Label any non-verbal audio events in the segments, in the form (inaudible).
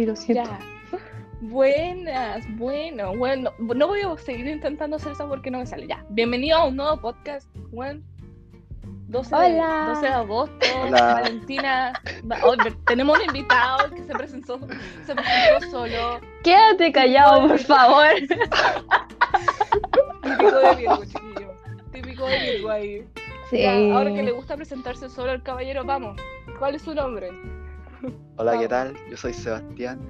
Uy, lo siento. Ya. Buenas, bueno, bueno, no voy a seguir intentando hacer eso porque no me sale. Ya, bienvenido a un nuevo podcast, Juan. 12 de, Hola. 12 de agosto, Hola. Valentina. va- oh, tenemos un invitado que se presentó, se presentó solo. Quédate callado, por favor. (laughs) Típico de Virgo, chiquillo. Típico de Virgo ahí. Sí. Ya, ahora que le gusta presentarse solo al caballero, vamos. ¿Cuál es su nombre? Hola. ¿qué tal? Yo soy Sebastián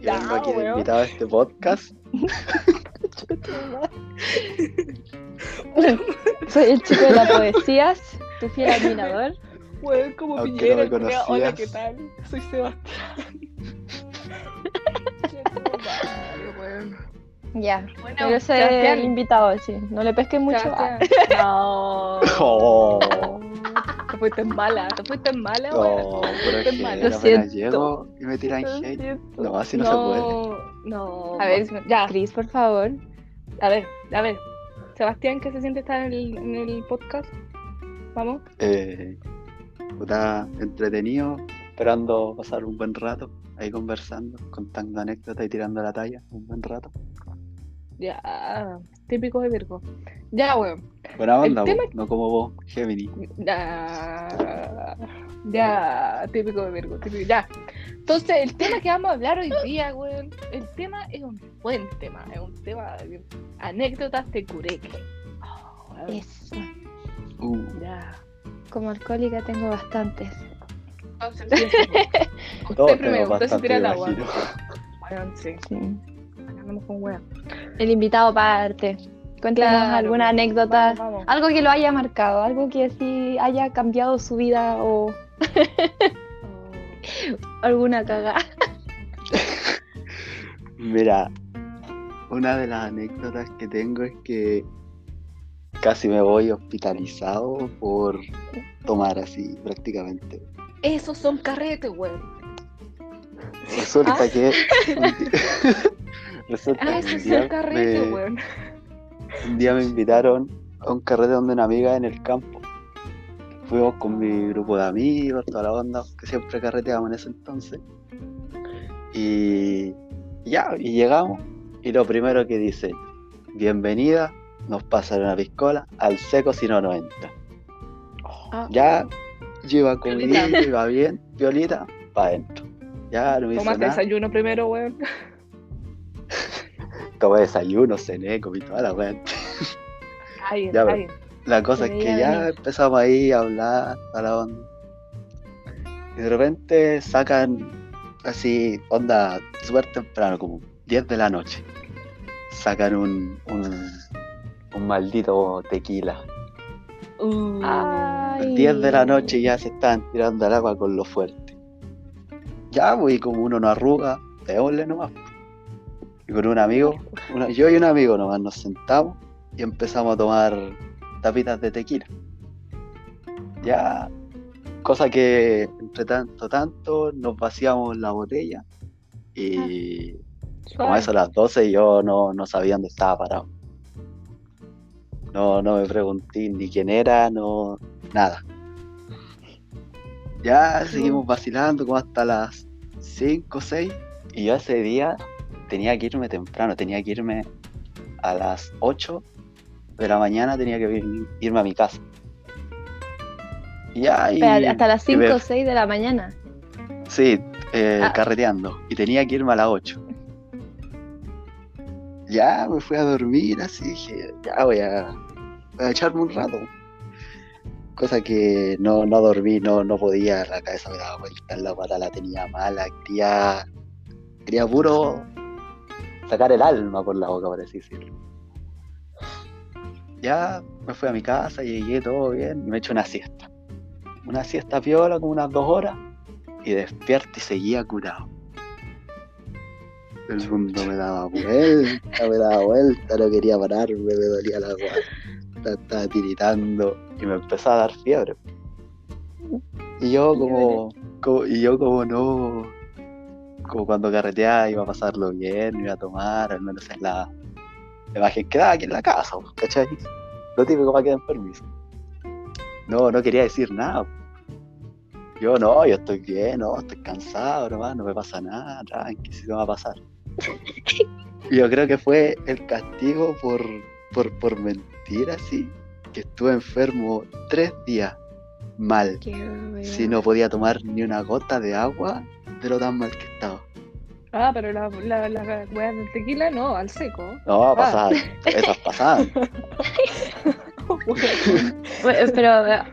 y Ya, vengo aquí de invitado a este podcast. (laughs) Soy el chico de las poesías, tu fiel admirador. Weón, como Aunque no Piñera, me culiao. Hola, ¿qué tal? Soy Sebastián. (laughs) Ya. Bueno, Pero ese Sebastián. el invitado, sí. No le pesques mucho. Ah. No. (laughs) Oh, Te fuiste en mala, te fuiste en mala, no, weón. pero es que mala. Lo apenas siento. llego y me tiran Lo hate. siento. No, así no, se puede. No, A ver, ya, Cris, por favor. a ver, a ver. Sebastián, ¿qué se siente estar en el, en el podcast? Vamos. Eh, puta, entretenido, esperando pasar un buen rato, ahí conversando, contando anécdotas y tirando la talla, un buen rato. Ya, típico de Virgo. Ya, weón. Buena El onda, tema- no como vos, Gemini. Ya, ya, típico de Virgo, típico, ya. Entonces, el tema que vamos a hablar hoy día, weón, el tema es un buen tema, es un tema de anécdotas de Cureque. Oh, Eso. Uh, Ya. Como alcohólica tengo bastantes. Entonces, (laughs) Usted primero, usted se tira el agua. Weón, sí, Sí. Andamos con weón. El invitado parte. Cuéntanos Claro, alguna anécdota. Vamos, vamos. Algo que lo haya marcado, algo que sí haya cambiado su vida o Oh, (laughs) alguna cagada. (laughs) Mira, una de las anécdotas que tengo es que casi me voy hospitalizado por tomar así prácticamente. Esos son carretes, weón. Resulta Ah. que (laughs) resulta Ah, día son carretes, me- weón. un día me invitaron a un carrete donde una amiga en el campo. Fuimos con mi grupo de amigos, toda la onda, que siempre carreteábamos en ese entonces. Y ya, y llegamos. Y lo primero que dice, bienvenida, nos pasan una piscola, al seco si no, no entra. Ah, Ya, yo iba Violita. iba bien, violita, para adentro. Ya, no Tomaste nada. desayuno primero, weón. Tomé desayuno, cené, comí toda la ahí. La cosa es que ya empezamos ahí a hablar a la onda. Y de repente sacan así, onda súper temprano, como 10 de la noche. Sacan un, un, un maldito tequila. Uh, Ay. 10 de la noche ya se estaban tirando al agua con lo fuerte. Ya, pues, y como uno no arruga, démosle nomás. Y con un amigo, una- yo y un amigo nomás nos sentamos y empezamos a tomar tapitas de tequila. Ya, cosa que entre tanto, tanto, nos vaciamos la botella y como a eso a las 12 yo no, no sabía dónde estaba parado. No, no me pregunté ni quién era, no, nada. Ya seguimos vacilando como hasta las 5 o 6 y yo ese día tenía que irme temprano, tenía que irme a las 8 de la mañana, tenía que ir- irme a mi casa. Y ya, y, hasta las y 5 me- o 6 de la mañana. Sí, eh, Ah. carreteando. Y tenía que irme a las 8. Ya me fui a dormir así, dije, ya voy a, voy a echarme un rato. Cosa que no, no dormí, no, no podía, la cabeza me daba vuelta, la pata la tenía mala, quería, quería puro sacar el alma por la boca, por así decirlo. Ya me fui a mi casa, llegué todo bien, me eché una siesta. Una siesta piola, como unas dos horas, y despierto y seguía curado. El mundo me daba vuelta, me daba vuelta, no quería pararme, me dolía la guata, estaba tiritando y me empezó a dar fiebre. Y yo como, como- y yo como no, como cuando carreteaba iba a pasarlo bien, iba a tomar, al menos en la, la imagen quedaba aquí en la casa, ¿cachai? Lo típico para que den permiso. No, no quería decir nada. Yo no, yo estoy bien, no, estoy cansado, nomás, no me pasa nada, tranqui, si no va a pasar. (laughs) Yo creo que fue el castigo por, por, por mentir así, que estuve enfermo tres días mal. Si no podía tomar ni una gota de agua de lo tan mal que estaba. Ah, pero la, la, la weá del tequila no, al seco. No, Ah. pasaban, esas pasaban. (laughs) Bueno, pero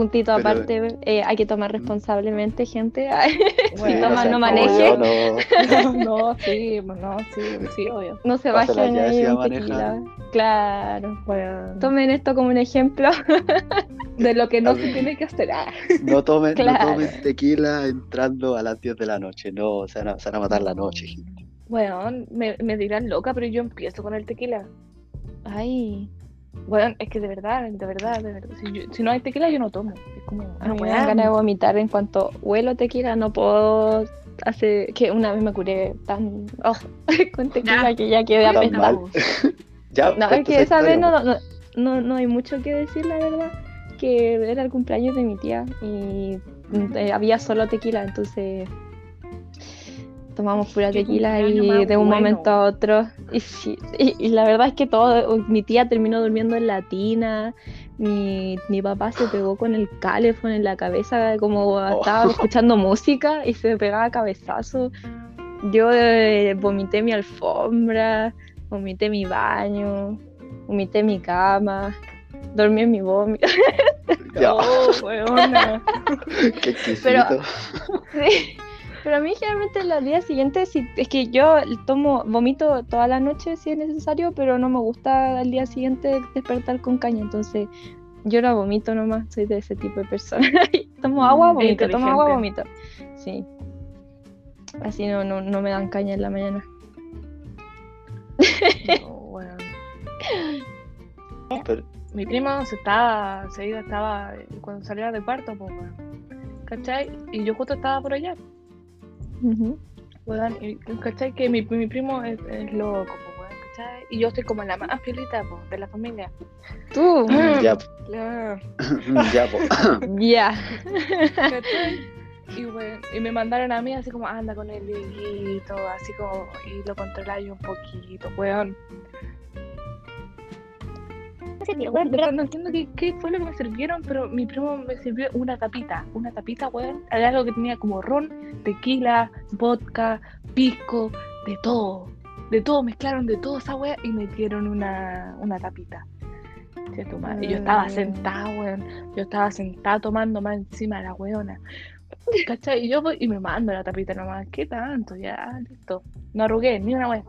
puntito Pero- aparte, eh, hay que tomar responsablemente, gente. (laughs) Bueno, toma, sean no como maneje. yo, no. (laughs) (laughs) No, sí, no, sí, sí, obvio. no se Pásala bajen ahí si en tequila. Claro. Bueno, Tomen esto como un ejemplo. de lo que no se tiene que hacer. Ah. No tomen, Claro. no tomen tequila entrando a las 10 de la noche, no, se van a, se van a matar la noche, gente. Bueno, me, me dirán loca, pero yo empiezo con el tequila. Ay, Bueno, es que de verdad, de verdad, de verdad. Si, yo- si no hay tequila, yo no tomo. Es como a una mí me dan ganas de vomitar en cuanto huelo tequila, no puedo hacer que una vez me curé tan oh, (laughs) con tequila Ya. que ya quedé mal. (laughs) Ya, No, es que esa vez no, no, no, no hay mucho que decir, la verdad. Que era el cumpleaños de mi tía y mm, eh, había solo tequila, entonces tomamos pura tequila y de un bueno. momento a otro. Y, sí, y, y la verdad es que todo, mi tía terminó durmiendo en la tina, mi, mi papá se pegó con el calefón en la cabeza, como estaba escuchando música y se pegaba cabezazo. Yo eh, vomité mi alfombra, vomité mi baño, vomité mi cama, dormí en mi vómito. Ya, (laughs) Oh. (laughs) Pero- (laughs) Sí. Pero a mí generalmente los días siguientes, sí, es que yo tomo, vomito toda la noche si es necesario, pero no me gusta al día siguiente despertar con caña, entonces yo la vomito nomás, soy de ese tipo de persona. (laughs) tomo agua, Mm, vomito, tomo agua, vomito. Sí. Así no, no, no me dan caña en la mañana. No, (laughs) weón. Pero- Mi primo se estaba, se iba, estaba eh, cuando salía de cuarto, pues. ¿Cachai? Y yo justo estaba por allá, Ujú. weón. Y, ¿cachai? Que mi, mi primo es, es loco, weón, ¿cachai? Y yo estoy como la más piolita, pues, de la familia. Tú, Ya, Claro. ya, po. (laughs) (laughs) ya. ¿Cachai? Y, bueno, y me mandaron a mí así como, anda con el viejito, así como, y lo controláis un poquito, weón. Weón, de verdad no entiendo qué, qué fue lo que me sirvieron, pero mi primo me sirvió una tapita, una tapita, weón. Era algo que tenía como ron, tequila, vodka, pisco, de todo. De todo, mezclaron de todo esa weá y me dieron una, una tapita. Che, tu madre. Y yo estaba Mm. sentada, weón. Yo estaba sentada tomando más encima de la weona. ¿Cachai? Y yo voy y me mando la tapita nomás. ¿Qué tanto? Ya, listo. No arrugué, ni una wea.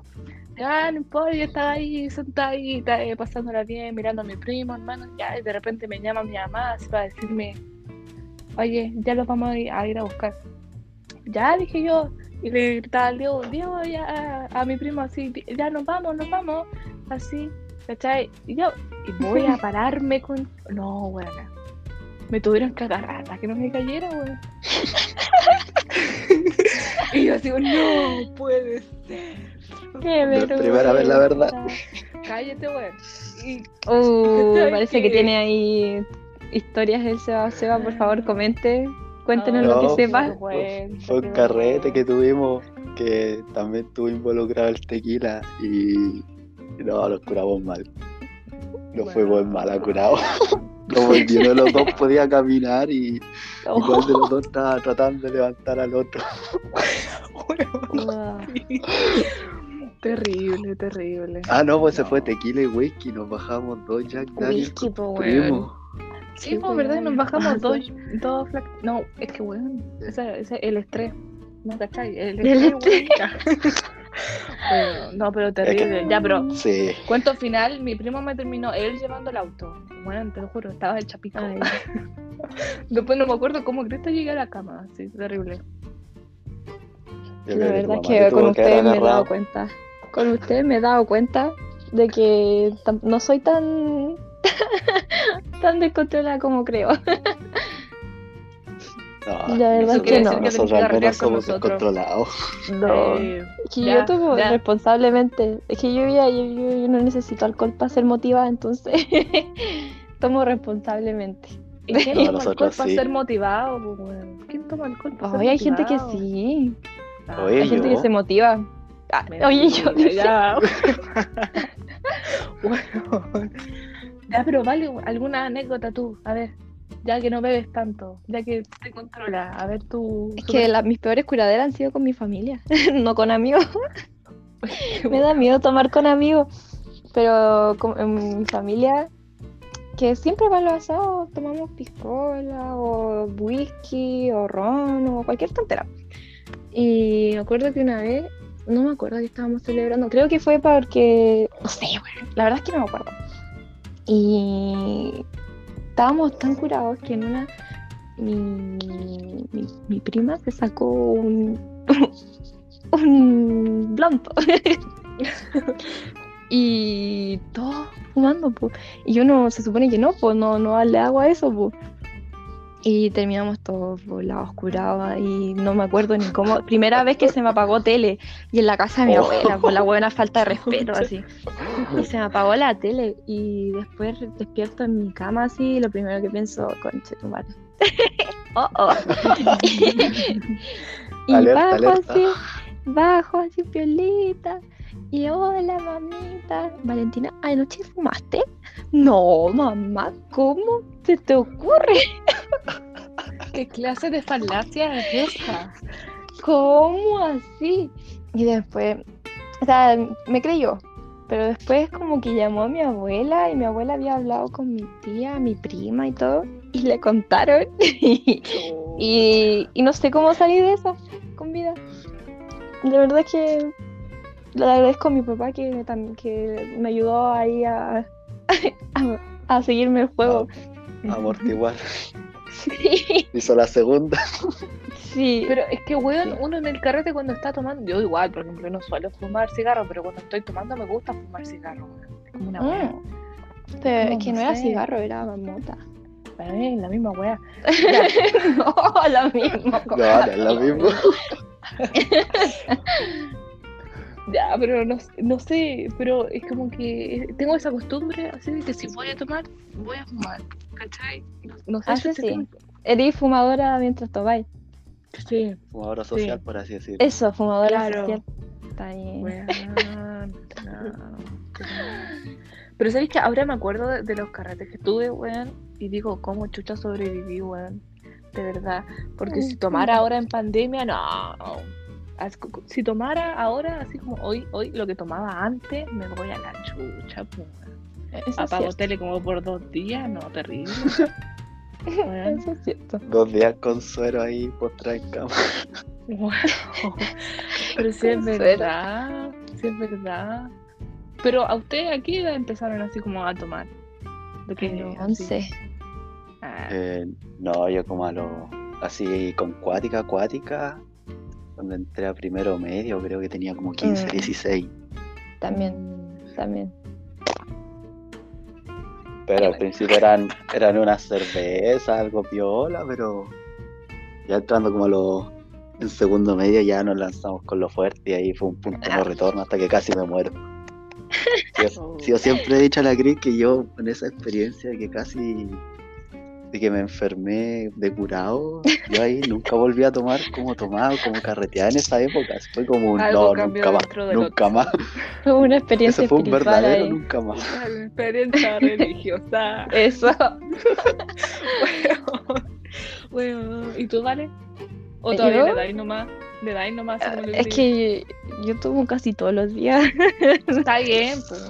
Ya, no importa, yo estaba ahí sentadita, eh, pasándola bien, mirando a mi primo, hermano. Ya, y de repente me llama mi mamá así para decirme, oye, ya los vamos a ir a, ir a buscar. Ya, dije yo. Y le gritaba al Diego, Diego, ya, a, a mi primo así, ya nos vamos, nos vamos. Así, ¿cachai? Y yo, y voy a (laughs) pararme con. No, weón. Me tuvieron que agarrar hasta que no me cayera, weón. (laughs) (laughs) y yo así, no puede ser. Qué primera vez, la verdad. Cállate, weón. Y Uh, (laughs) parece que Que- tiene ahí historias el Seba. Seba, por favor, comente. Cuéntenos lo No, que sepa. vergüenza, Fue un carrete que tuvimos que también estuvo involucrado el tequila y, y no, nos curamos mal. Nos Bueno. fuimos mal a curado. (laughs) Como ninguno de los dos podía caminar y igual de los dos estaba tratando de levantar al otro. (laughs) Ah, Terrible, terrible. Ah, no, pues se fue tequila y whisky. Nos bajamos dos Jack Daniels Whisky, po, weón. primo. Sí, pues, ¿verdad? Nos bajamos (laughs) dos, dos flac- No, es que, weón, ese, ese, el estrés. ¿No cachai? El El estrés. Bueno, no, pero terrible. Ya, pero Sí. cuento final, mi primo me terminó él llevando el auto. Bueno, te lo juro, estaba el chapico. Ay. (laughs) Después no me acuerdo cómo Cristo llegué a la cama. Sí, terrible. Yo La verdad es que con ustedes me he dado cuenta. Con ustedes me he dado cuenta de que no soy tan (laughs) tan descontrolada como creo. No, La verdad Eso es que no. Nosotros al menos somos descontrolados. (laughs) No. Eh, Es que ya, yo tomo ya. responsablemente. Es que yo ya yo, yo- yo no necesito alcohol para ser motivada, entonces (laughs) tomo responsablemente. ¿Y quién No, toma alcohol para ser motivado? ¿Quién toma alcohol para ser Ay, hay gente que sí. Ah, Oye, Hay gente que se motiva. Ah, oye, yo ya. bueno. (laughs) (laughs) Ya, pero vale alguna anécdota tú, a ver, ya que no bebes tanto, ya que te controlas, a ver tú. es que la- mis peores curaderas han sido con mi familia, (laughs) no con amigos. Me da miedo tomar con amigos, pero con, en mi familia, que siempre para los asados tomamos piscola o whisky o ron o cualquier tontera. Y me acuerdo que una vez, no me acuerdo que estábamos celebrando, creo que fue porque, no sé, bueno, la verdad es que no me acuerdo. Y estábamos tan curados que en una, mi, mi, prima se sacó un, (laughs) un blanco. (laughs) y todos fumando, pues. Y yo no, se supone que no, pues no, no darle agua a eso, pues. Y terminamos todos volados, curados, y no me acuerdo ni cómo. Primera vez que se me apagó tele, y en la casa de mi Oh. abuela, por la buena falta de respeto, así. Y se me apagó la tele, y después despierto en mi cama, así, y lo primero que pienso, conche tu madre. (laughs) oh, oh. (laughs) (laughs) y Alerta, bajo alerta. así, bajo así, piolita. Y hola, mamita. Valentina, ¿anoche fumaste? No, mamá, ¿cómo se te ocurre? (laughs) ¿Qué clase de falacia es esa? ¿Cómo así? Y después, o sea, me creyó. Pero después como que llamó a mi abuela y mi abuela había hablado con mi tía, mi prima y todo. Y le contaron. (laughs) y, y no sé cómo salir de esa con vida. De verdad es que le agradezco a mi papá que, que me ayudó ahí a, (laughs) a, a seguirme el juego. (laughs) Amortiguar. Sí, (laughs) Hizo la segunda. sí. Pero es que, weón, Sí. uno en el carrete cuando está tomando, yo igual, por ejemplo, no suelo fumar cigarro, pero cuando estoy tomando me gusta fumar cigarro, weón. Es como una weá. Mm. Pero No, es que no no era sé. cigarro, era mamota. Para mí es la misma weá. no, lo mismo. No, no es lo mismo. (laughs) Ya, pero no, no sé, pero es como que tengo esa costumbre así de que si voy a tomar, voy a fumar, ¿cachai? No, no sé Ah, si sí, sí. Eres fumadora mientras tomáis. Sí, Fumadora social, por así decirlo. Eso, fumadora Claro. social. Está bien. (laughs) no. Pero sabéis que ahora me acuerdo de, de los carretes que tuve, weón, y digo, ¿cómo chucha sobreviví, weón? De verdad. Porque si tomara ahora en pandemia, no. Si tomara ahora, así como hoy, hoy, lo que tomaba antes, me voy a la chucha, es Apago tele como por dos días, no, terrible. (laughs) Eso es cierto. Dos días con suero ahí postrada en cama. Wow. (laughs) Pero sí es verdad, sí es verdad. Pero a ustedes aquí empezaron así como a tomar. Lo que Pero así. 11. Ah, Eh, no, yo como a lo así con cuática, acuática. Cuando entré a primero medio, creo que tenía como 15, Mm. 16. También, también. Pero al principio eran, eran unas cervezas, algo piola, pero ya entrando como a lo en segundo medio ya nos lanzamos con lo fuerte y ahí fue un punto de no retorno hasta que casi me muero. (laughs) Yo, yo siempre he dicho a la Cris que yo con esa experiencia de que casi de que me enfermé de curado, yo ahí nunca volví a tomar como tomaba, como carreteaba en esa época. Fue como un Algo no, nunca más, nunca otro. más. Fue una experiencia Eso fue un verdadero ahí. nunca más. la experiencia religiosa. (laughs) Eso. (laughs) Bueno, ¿y tú, Vale? ¿O ¿Yo? todavía le dais nomás? ¿Le dais nomás? le Es que yo tomo casi todos los días. Está bien, pues.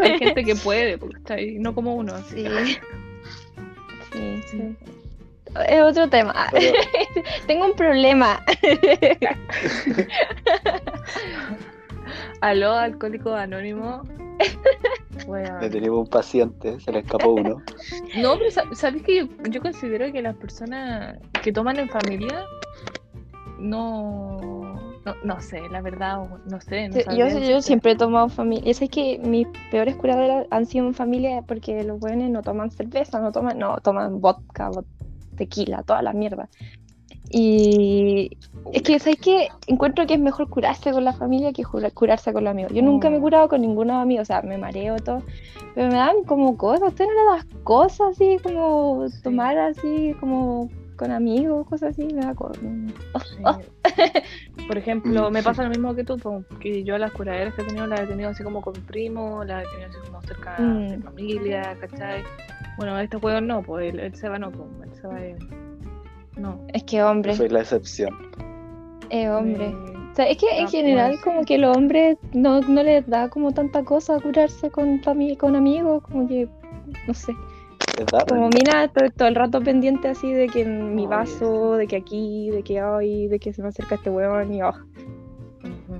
Hay gente que puede, porque está ahí, no como uno. Así. Sí. Sí. Es otro tema. Pero, (laughs) Tengo un problema. (laughs) Aló, alcohólico anónimo. Bueno. le teníamos un paciente, se le escapó uno. (laughs) No, pero sa- ¿sabes que yo, yo considero que las personas que toman en familia no, no, no sé, la verdad, no sé. No Yo, yo siempre he tomado familia. Sé que mis peores curaderas han sido en familia porque los buenos no toman cerveza, no toman, no, toman vodka, vo- tequila, toda la mierda. Y es que, ¿sabes qué? Encuentro que es mejor curarse con la familia que curarse con los amigos. Yo nunca me he Mm. curado con ninguno amigo, o sea, me mareo todo, pero me dan como cosas. ¿A usted no le das cosas así, como tomar así, como con amigos, cosas así? Me da cosas. Sí. (laughs) Por ejemplo, me pasa lo mismo que tú, que yo las curaderas que he tenido las he tenido así como con primos, las he tenido así como cerca de Mm. familia, ¿cachai? Bueno, este juego no, pues el, el Seba no, pues el Seba es... No. Es que hombre, Yo soy la excepción. es hombre. Eh, O sea, es que en Ah, general pues. como que los hombres no, no les da como tanta cosa curarse con con amigos, como que, no sé. Es dar, Como mina, estoy todo el rato pendiente así de que en mi vaso, de que aquí, de que hoy, de que se me acerca este huevón y oh. Mm.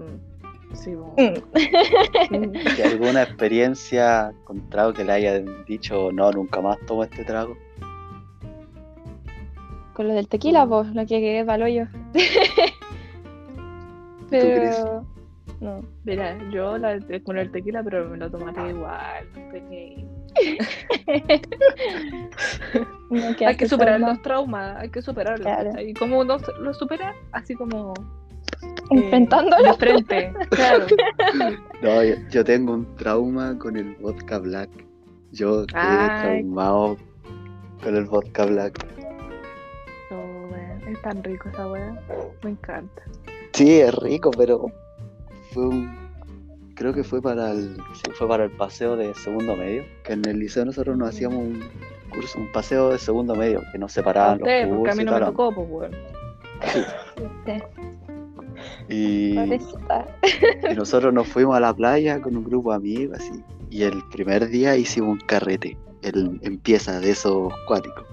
mm. Sí. Mm. ¿Y alguna experiencia con trago que le hayan dicho no, nunca más tomo este trago? Con lo del tequila, Mm. pues, lo que quedé palo yo. crees? Pero no. Mira, yo la, con el tequila, pero me lo tomaré igual. no estoy ahí. no Hay que superar los traumas, hay que superarlos. ¿Y cómo uno lo supera? Así como. eh, Enfrentándolo. de frente, claro. (laughs) No, yo, yo tengo un trauma con el vodka black. Yo quedé Ay. traumado con el vodka black. Weón, es tan rico esa weá. Me encanta. Sí, es rico, pero fue un... Creo que fue para el sí, fue para el paseo de segundo medio, que en el liceo nosotros nos hacíamos un curso, un paseo de segundo medio, que nos separaban los usted, porque a cursos mí no me tocó, pues. Sí, Y, (laughs) pobrecita. y nosotros nos fuimos a la playa con un grupo de amigos así. Y el primer día hicimos un carrete, el, empieza de esos cuáticos.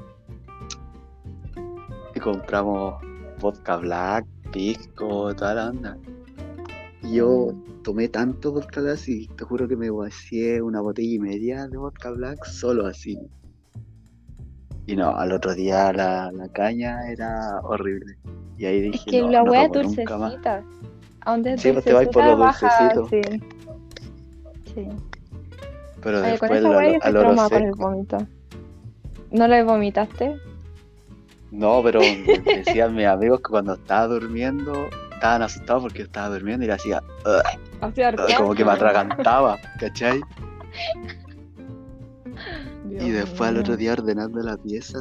Y compramos vodka black, pisco, toda la onda. Y yo tomé tanto vodka black y te juro que me vacié una botella y media de vodka black solo así. Y no, al otro día la, la caña era horrible. Y ahí dije, Es que no, la no tomo nunca más. dulcecita. A donde es Sí, pues te vas por lo dulcecita, baja, dulcecito. Sí. sí. Pero Oye, con después yo al oro traumada con el seco. vómito. ¿No lo vomitaste? No, pero decían mis amigos que cuando estaba durmiendo estaban asustados porque yo estaba durmiendo y le hacía como que me atragantaba, ¿cachai? Dios Y después al otro día ordenando la pieza,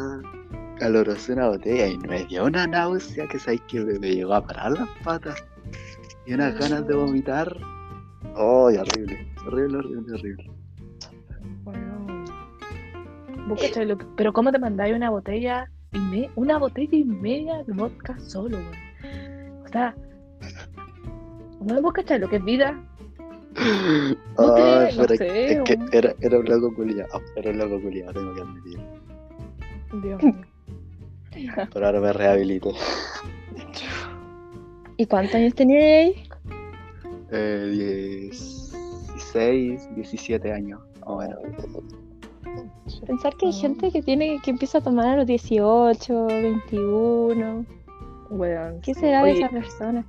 calorosé una botella y me dio una náusea que sabéis que me, llegó a parar las patas y unas ganas de vomitar. ¡Oh, horrible! Horrible, horrible, horrible. Vos que- Pero ¿cómo te mandáis una botella y me... una botella y media de vodka solo, weón? O sea, ¿no vos cachai lo que es vida? No te- Ay, no pero sé, es que weón. era, era un loco culiado, era un loco culiado, tengo que admitir. Dios (laughs) mío. Pero ahora me rehabilité. ¿Y cuántos años tenías ahí? Eh, 16, 17 años, más o menos. Pensar que hay Ah. gente que tiene que empieza a tomar a los 18, 21. Weón, ¿Qué sí. será de esa persona?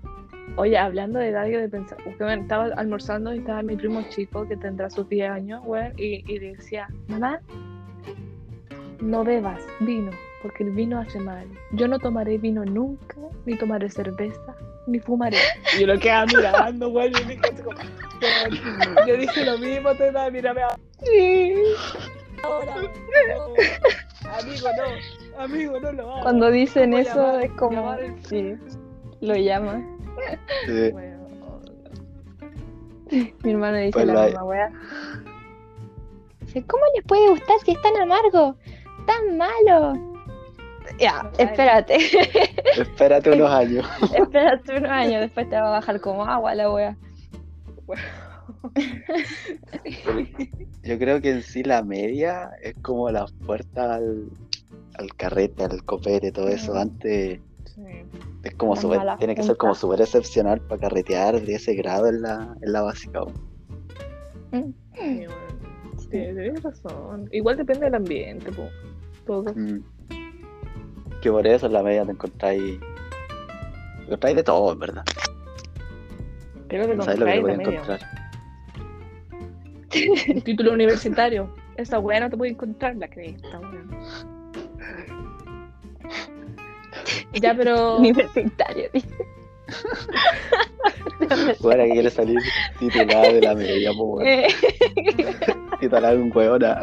Oye, hablando de edad y de pensar, porque estaba almorzando y estaba mi primo chico que tendrá sus 10 años, weón, y, y decía, mamá, no bebas vino, porque el vino hace mal. Yo no tomaré vino nunca, ni tomaré cerveza, ni fumaré. Y yo lo quedaba mirando, weón, y yo dije, así como, weón, yo dije lo mismo, te da, mírame ahora. Ahora, no. Amigo, no, amigo, no lo hagas. Cuando dicen ¿Cómo eso llamar- es como... el- Sí, lo llama. Sí. Mi hermano dice Pues la misma wea. Dice, ¿cómo les puede gustar si es tan amargo? ¡Tan malo! Ya, espérate. Espérate unos (laughs) años. espérate unos años, después te va a bajar como agua la wea. (laughs) Yo creo que en sí la media es como la puerta al, al carrete, al copete, todo eso. Ujú. Antes Sí. es como malas tiene que ser como súper excepcional para carretear de ese grado en la, en la básica. weón. Sí, bueno. Sí, tienes razón. Igual depende del ambiente, po. Todo. Mm. Que por eso en la media te encontráis. Te encontráis de todo, en verdad. Creo que No sabes lo que te media. encontrar. (laughs) Un título universitario. Esa weá no te puede encontrar la cresta, weón. Ya, pero. (laughs) Universitario, dice. (laughs) Bueno, que quiere salir titulada de la media, pues, weón. Eh, Titular un weón. ah.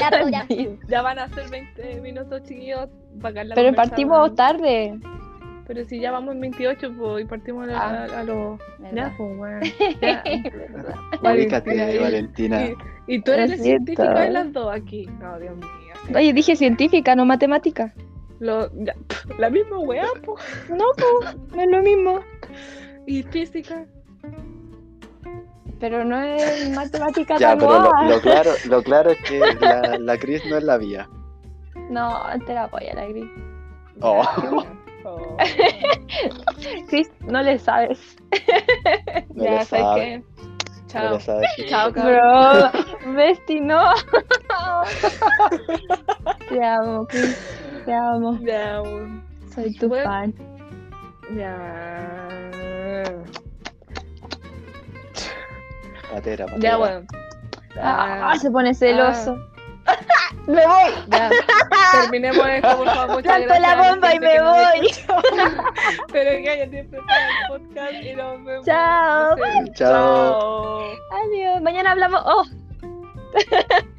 Ya, pues, ya. Ya van a ser 20 minutos, chiquillos. para Pero partimos tarde. Pero si ya vamos en 28, pues, y partimos a, Ah. a, a los. Ya, pues, weón. (laughs) Ya. (laughs) Valentina, Valentina. Y, y tú eres científica de las dos aquí. No, Dios mío. Oye, dije científica, no matemática. Lo- ya, (laughs) la misma weá, pues. No, pues, no es lo mismo. Y física. Pero no es matemática Ya, tan pero lo, claro, lo claro es que la, la Cris no es la vía. No, te la apoya la gris. Oh. Oh. Chris, (laughs) no le sabes. No ya, ¿sabes sabe. qué? No Chao. Chao, cabrón. Bro, Besti, no. (laughs) Te amo, Chris. Te amo. Ya, weón. Soy tu Bueno. fan. Ya. Patera, patera. Ya, weón. Ah, se pone celoso. (laughs) Me voy. Ya. Terminemos esto, por favor. Muchas Planto la gracias a la bomba y me que voy. (laughs) Pero cállate, prepara el podcast y nos vemos. Chao. No sé. Chao. Chao. Adiós. Mañana hablamos. Oh. (laughs)